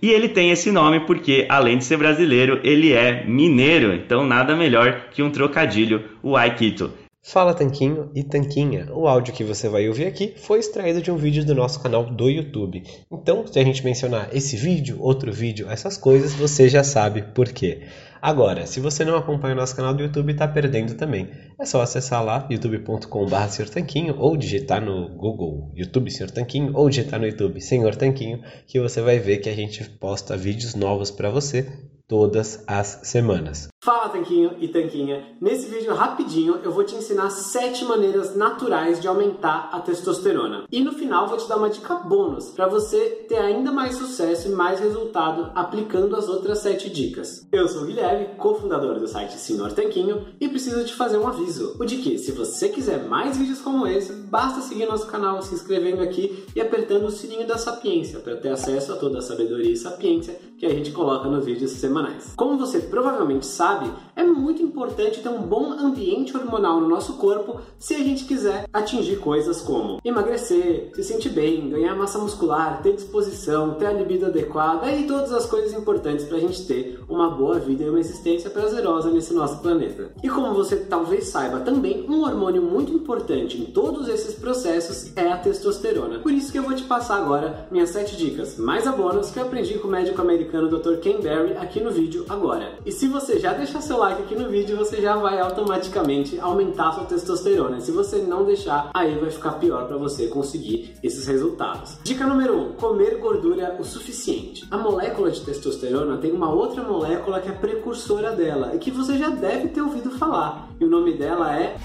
e ele tem esse nome porque, além de ser brasileiro, ele é mineiro, então nada melhor que um trocadilho, o Aikito. Fala Tanquinho e Tanquinha. O áudio que você vai ouvir aqui foi extraído de um vídeo do nosso canal do YouTube. Então, se a gente mencionar esse vídeo, outro vídeo, essas coisas, você já sabe por quê. Agora, se você não acompanha o nosso canal do YouTube, está perdendo também. É só acessar lá youtube.com.br Tanquinho ou digitar no Google YouTube Senhor Tanquinho ou digitar no YouTube Senhor Tanquinho que você vai ver que a gente posta vídeos novos para você todas as semanas. Fala Tanquinho e Tanquinha! Nesse vídeo rapidinho eu vou te ensinar 7 maneiras naturais de aumentar a testosterona. E no final vou te dar uma dica bônus para você ter ainda mais sucesso e mais resultado aplicando as outras 7 dicas. Eu sou o Guilherme, cofundador do site Senhor Tanquinho e preciso te fazer um aviso. O de que se você quiser mais vídeos como esse, basta seguir nosso canal, se inscrevendo aqui e apertando o sininho da sapiência para ter acesso a toda a sabedoria e sapiência que a gente coloca nos vídeos semanais. Como você provavelmente sabe, sabe? É muito importante ter um bom ambiente hormonal no nosso corpo se a gente quiser atingir coisas como emagrecer, se sentir bem, ganhar massa muscular, ter disposição, ter a libido adequada e todas as coisas importantes para a gente ter uma boa vida e uma existência prazerosa nesse nosso planeta. E como você talvez saiba também, um hormônio muito importante em todos esses processos é a testosterona. Por isso que eu vou te passar agora minhas 7 dicas mais a bônus que eu aprendi com o médico americano Dr. Ken Berry aqui no vídeo agora. E se você já deixar seu like aqui no vídeo, você já vai automaticamente aumentar sua testosterona. Se você não deixar, aí vai ficar pior para você conseguir esses resultados. Dica número 1: um, comer gordura o suficiente. A molécula de testosterona tem uma outra molécula que é precursora dela e que você já deve ter ouvido falar. E o nome dela é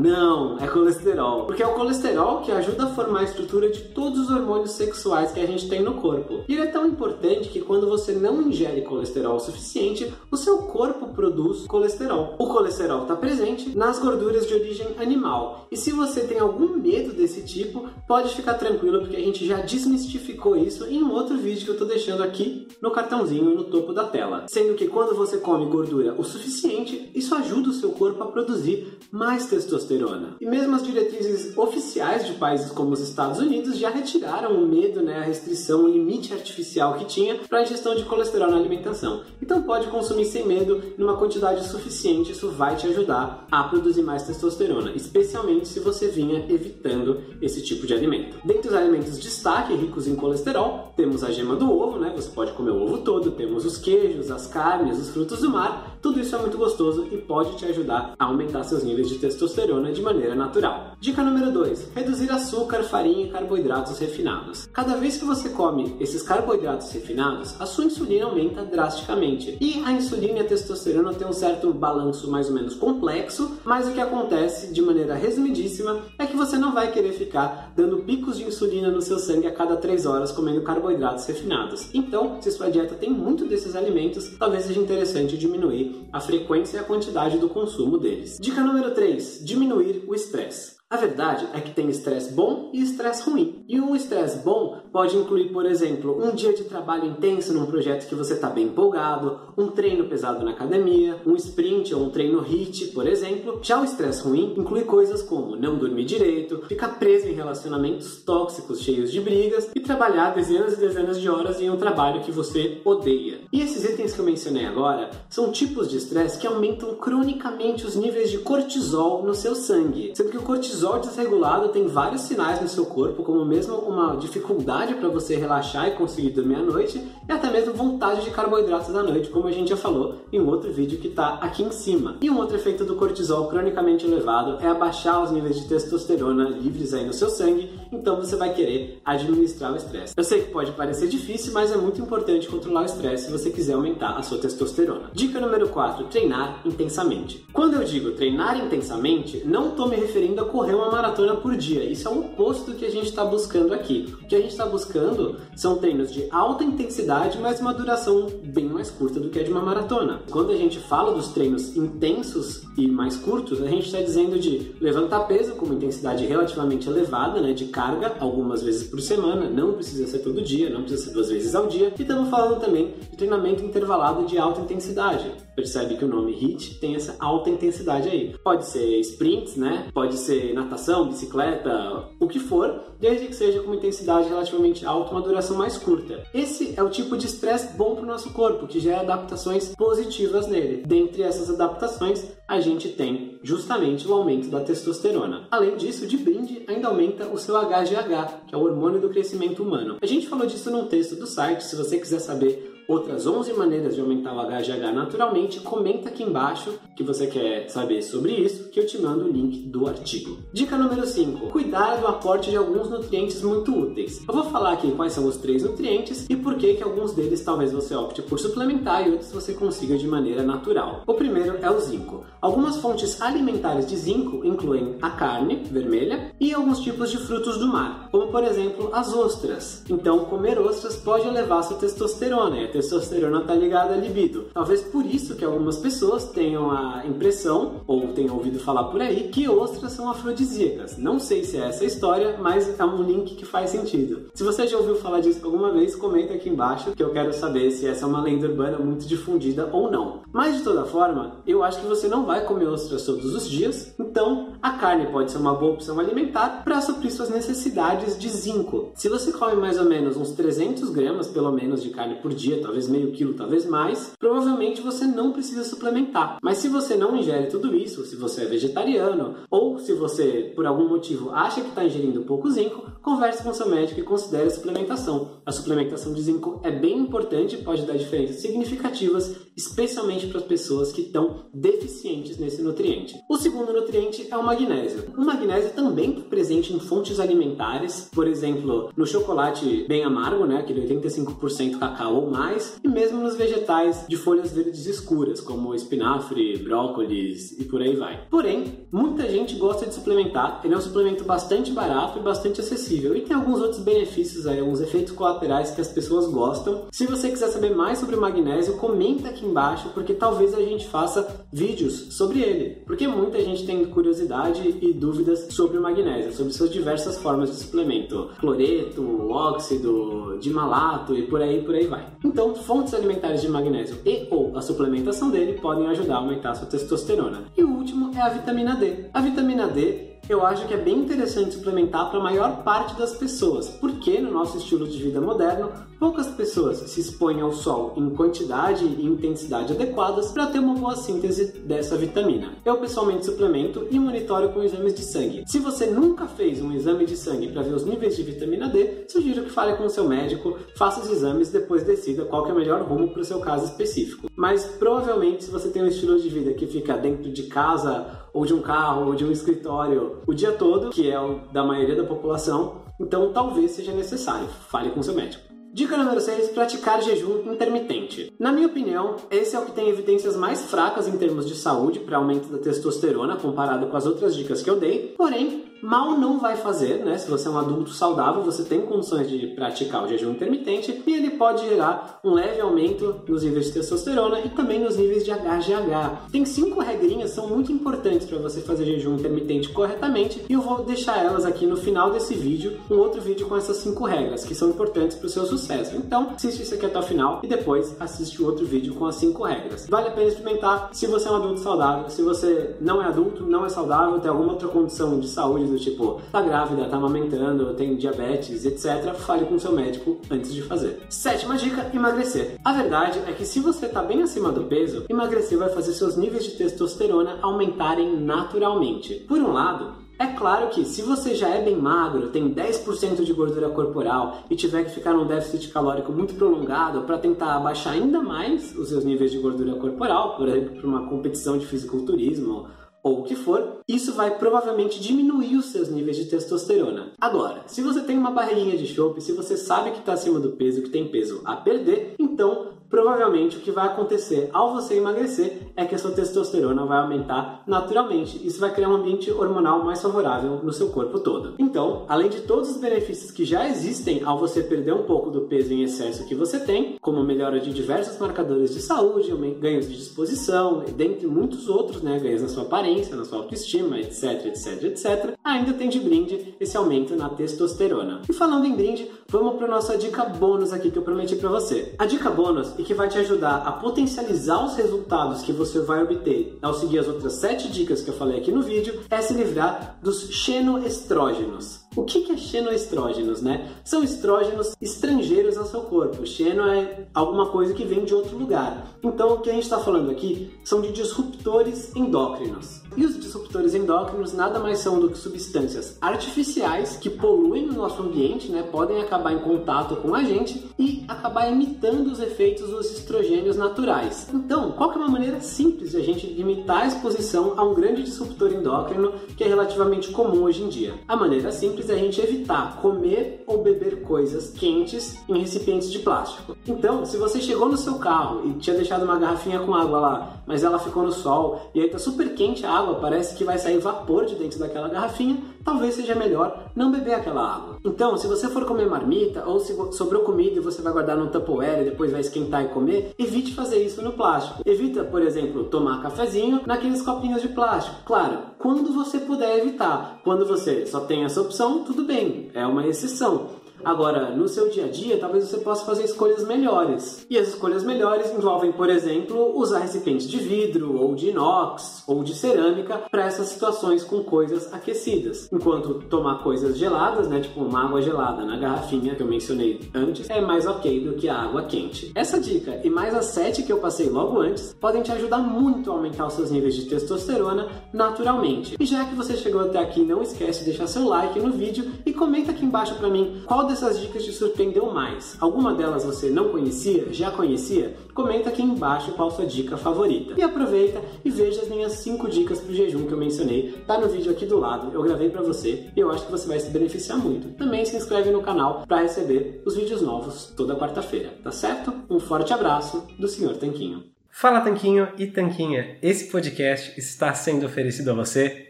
não, é colesterol. Porque é o colesterol que ajuda a formar a estrutura de todos os hormônios sexuais que a gente tem no corpo. E ele é tão importante que quando você não ingere colesterol o suficiente, o seu corpo produz colesterol. O colesterol está presente nas gorduras de origem animal. E se você tem algum medo desse tipo, pode ficar tranquilo porque a gente já desmistificou isso em um outro vídeo que eu estou deixando aqui no cartãozinho no topo da tela. Sendo que quando você come gordura o suficiente, isso ajuda o seu corpo a produzir mais testosterona testosterona. E mesmo as diretrizes oficiais de países como os Estados Unidos já retiraram o medo, né, a restrição, o limite artificial que tinha para a ingestão de colesterol na alimentação. Então pode consumir sem medo, numa quantidade suficiente, isso vai te ajudar a produzir mais testosterona, especialmente se você vinha evitando esse tipo de alimento. Dentre os alimentos de destaque ricos em colesterol, temos a gema do ovo, né? Você pode comer o ovo todo, temos os queijos, as carnes, os frutos do mar. Tudo isso é muito gostoso e pode te ajudar a aumentar seus níveis de testosterona de maneira natural. Dica número 2: reduzir açúcar, farinha e carboidratos refinados. Cada vez que você come esses carboidratos refinados, a sua insulina aumenta drasticamente. E a insulina e a testosterona têm um certo balanço mais ou menos complexo, mas o que acontece de maneira resumidíssima é que você não vai querer ficar dando picos de insulina no seu sangue a cada 3 horas comendo carboidratos refinados. Então, se sua dieta tem muito desses alimentos, talvez seja interessante diminuir a frequência e a quantidade do consumo deles. Dica número 3: diminuir o estresse. A verdade é que tem estresse bom e estresse ruim. E um estresse bom pode incluir, por exemplo, um dia de trabalho intenso num projeto que você está bem empolgado, um treino pesado na academia, um sprint ou um treino HIIT, por exemplo. Já o estresse ruim inclui coisas como não dormir direito, ficar preso em relacionamentos tóxicos cheios de brigas e trabalhar dezenas e dezenas de horas em um trabalho que você odeia. E esses itens que eu mencionei agora são tipos de estresse que aumentam cronicamente os níveis de cortisol no seu sangue, sendo que o cortisol cortisol desregulado tem vários sinais no seu corpo, como mesmo uma dificuldade para você relaxar e conseguir dormir à noite, e até mesmo vontade de carboidratos à noite, como a gente já falou em um outro vídeo que está aqui em cima. E um outro efeito do cortisol cronicamente elevado é abaixar os níveis de testosterona livres aí no seu sangue, então você vai querer administrar o estresse. Eu sei que pode parecer difícil, mas é muito importante controlar o estresse se você quiser aumentar a sua testosterona. Dica número 4: treinar intensamente. Quando eu digo treinar intensamente, não estou me referindo a correr uma maratona por dia. Isso é o oposto do que a gente está buscando aqui. O que a gente está buscando são treinos de alta intensidade, mas uma duração bem mais curta do que a de uma maratona. Quando a gente fala dos treinos intensos e mais curtos, a gente está dizendo de levantar peso com uma intensidade relativamente elevada, né, de carga, algumas vezes por semana, não precisa ser todo dia, não precisa ser duas vezes ao dia. E estamos falando também de treinamento intervalado de alta intensidade. Percebe que o nome HIIT tem essa alta intensidade aí. Pode ser sprints, né? Pode ser natação, bicicleta, o que for, desde que seja com uma intensidade relativamente alta, uma duração mais curta. Esse é o tipo de estresse bom para o nosso corpo, que gera adaptações positivas nele. Dentre essas adaptações, a gente tem justamente o aumento da testosterona. Além disso, de brinde, ainda aumenta o seu HGH, que é o hormônio do crescimento humano. A gente falou disso num texto do site, se você quiser saber outras 11 maneiras de aumentar o HGH naturalmente, comenta aqui embaixo que você quer saber sobre isso, que eu te mando o link do artigo. Dica número 5: cuidar do aporte de alguns nutrientes muito úteis. Eu vou falar aqui quais são os três nutrientes e por que que alguns deles talvez você opte por suplementar e outros você consiga de maneira natural. O primeiro é o zinco. Algumas fontes alimentares de zinco incluem a carne vermelha e alguns tipos de frutos do mar, como por exemplo as ostras. Então, comer ostras pode elevar sua testosterona e a testosterona está ligada à libido. Talvez por isso que algumas pessoas tenham a impressão, ou tenham ouvido falar por aí, que ostras são afrodisíacas. Não sei se é essa a história, mas é um link que faz sentido. Se você já ouviu falar disso alguma vez, comenta aqui embaixo que eu quero saber se essa é uma lenda urbana muito difundida ou não. Mas de toda forma, eu acho que você não vai comer ostras todos os dias, então a carne pode ser uma boa opção alimentar para suprir suas necessidades de zinco. Se você come mais ou menos uns 300 gramas, pelo menos, de carne por dia, talvez meio quilo, talvez mais, provavelmente você não precisa suplementar. Mas se você não ingere tudo isso, se você é vegetariano ou se você por algum motivo acha que está ingerindo pouco zinco, converse com seu médico e considere a suplementação. A suplementação de zinco é bem importante e pode dar diferenças significativas, especialmente para as pessoas que estão deficientes nesse nutriente. O segundo nutriente é o magnésio. O magnésio também está presente em fontes alimentares, por exemplo, no chocolate bem amargo, né, aquele 85% cacau ou mais, e mesmo nos vegetais de folhas verdes escuras, como espinafre, brócolis e por aí vai. Porém, muita gente gosta de suplementar, ele é um suplemento bastante barato e bastante acessível e tem alguns outros benefícios aí, alguns efeitos colaterais que as pessoas gostam. Se você quiser saber mais sobre o magnésio, comenta aqui embaixo, porque talvez a gente faça vídeos sobre ele, porque muita gente tem curiosidade e dúvidas sobre o magnésio, sobre suas diversas formas de suplemento, cloreto, óxido, de malato e por aí por aí vai. Então, Então, fontes alimentares de magnésio e ou a suplementação dele podem ajudar a aumentar a sua testosterona. E o último é a vitamina D. A vitamina D eu acho que é bem interessante suplementar para a maior parte das pessoas, porque no nosso estilo de vida moderno, poucas pessoas se expõem ao sol em quantidade e intensidade adequadas para ter uma boa síntese dessa vitamina. Eu pessoalmente suplemento e monitoro com exames de sangue. Se você nunca fez um exame de sangue para ver os níveis de vitamina D, sugiro que fale com seu médico, faça os exames e depois decida qual é o melhor rumo para o seu caso específico. Mas provavelmente, se você tem um estilo de vida que fica dentro de casa ou de um carro, ou de um escritório o dia todo, que é o da maioria da população, então talvez seja necessário. Fale com seu médico. Dica número 6: praticar jejum intermitente. Na minha opinião, esse é o que tem evidências mais fracas em termos de saúde para aumento da testosterona comparado com as outras dicas que eu dei, porém mal não vai fazer, né? Se você é um adulto saudável, você tem condições de praticar o jejum intermitente e ele pode gerar um leve aumento nos níveis de testosterona e também nos níveis de HGH. Tem cinco regrinhas são muito importantes para você fazer jejum intermitente corretamente e eu vou deixar elas aqui no final desse vídeo, um outro vídeo com essas cinco regras que são importantes para o seu sucesso. Então, assiste isso aqui até o final e depois assiste o outro vídeo com as cinco regras. Vale a pena experimentar se você é um adulto saudável, se você não é adulto, não é saudável, tem alguma outra condição de saúde do tipo, tá grávida, tá amamentando, tem diabetes, etc., fale com seu médico antes de fazer. Sétima dica: emagrecer. A verdade é que se você tá bem acima do peso, emagrecer vai fazer seus níveis de testosterona aumentarem naturalmente. Por um lado, é claro que se você já é bem magro, tem 10% de gordura corporal e tiver que ficar num déficit calórico muito prolongado para tentar abaixar ainda mais os seus níveis de gordura corporal, por exemplo, para uma competição de fisiculturismo ou o que for, isso vai provavelmente diminuir os seus níveis de testosterona. Agora, se você tem uma barriguinha de chope, se você sabe que está acima do peso, que tem peso a perder, então provavelmente o que vai acontecer ao você emagrecer é que a sua testosterona vai aumentar naturalmente. Isso vai criar um ambiente hormonal mais favorável no seu corpo todo. Então, além de todos os benefícios que já existem ao você perder um pouco do peso em excesso que você tem, como melhora de diversos marcadores de saúde, ganhos de disposição, dentre muitos outros, né, ganhos na sua aparência, na sua autoestima, etc, etc, etc, ainda tem de brinde esse aumento na testosterona. E falando em brinde, vamos para nossa dica bônus aqui que eu prometi para você. A dica bônus e que vai te ajudar a potencializar os resultados que você vai obter ao seguir as outras 7 dicas que eu falei aqui no vídeo, é se livrar dos xenoestrógenos. O que é xenoestrógenos, né? São estrógenos estrangeiros ao seu corpo. Xeno é alguma coisa que vem de outro lugar. Então, o que a gente está falando aqui são de disruptores endócrinos. E os disruptores endócrinos nada mais são do que substâncias artificiais que poluem o nosso ambiente, né? Podem acabar em contato com a gente e acabar imitando os efeitos dos estrogênios naturais. Então, qual é uma maneira simples de a gente limitar a exposição a um grande disruptor endócrino que é relativamente comum hoje em dia? A maneira simples é a gente evitar comer ou beber coisas quentes em recipientes de plástico. Então, se você chegou no seu carro e tinha deixado uma garrafinha com água lá, mas ela ficou no sol e aí tá super quente a água, parece que vai sair vapor de dentro daquela garrafinha, talvez seja melhor não beber aquela água. Então, se você for comer marmita ou se sobrou comida e você vai guardar no Tupperware e depois vai esquentar e comer, evite fazer isso no plástico. Evita, por exemplo, tomar cafezinho naqueles copinhos de plástico. Claro, quando você puder evitar. Quando você só tem essa opção, tudo bem, é uma exceção. Agora, no seu dia a dia, talvez você possa fazer escolhas melhores. E as escolhas melhores envolvem, por exemplo, usar recipientes de vidro, ou de inox, ou de cerâmica para essas situações com coisas aquecidas. Enquanto tomar coisas geladas, né, tipo uma água gelada na garrafinha que eu mencionei antes, é mais ok do que a água quente. Essa dica e mais as sete que eu passei logo antes podem te ajudar muito a aumentar os seus níveis de testosterona naturalmente. E já que você chegou até aqui, não esquece de deixar seu like no vídeo e comenta aqui embaixo para mim qual dessas dicas te surpreendeu mais? Alguma delas você não conhecia? Já conhecia? Comenta aqui embaixo qual sua dica favorita. E aproveita e veja as minhas 5 dicas para o jejum que eu mencionei. Tá no vídeo aqui do lado, eu gravei para você e eu acho que você vai se beneficiar muito. Também se inscreve no canal para receber os vídeos novos toda quarta-feira, tá certo? Um forte abraço do Sr. Tanquinho. Fala Tanquinho e Tanquinha, esse podcast está sendo oferecido a você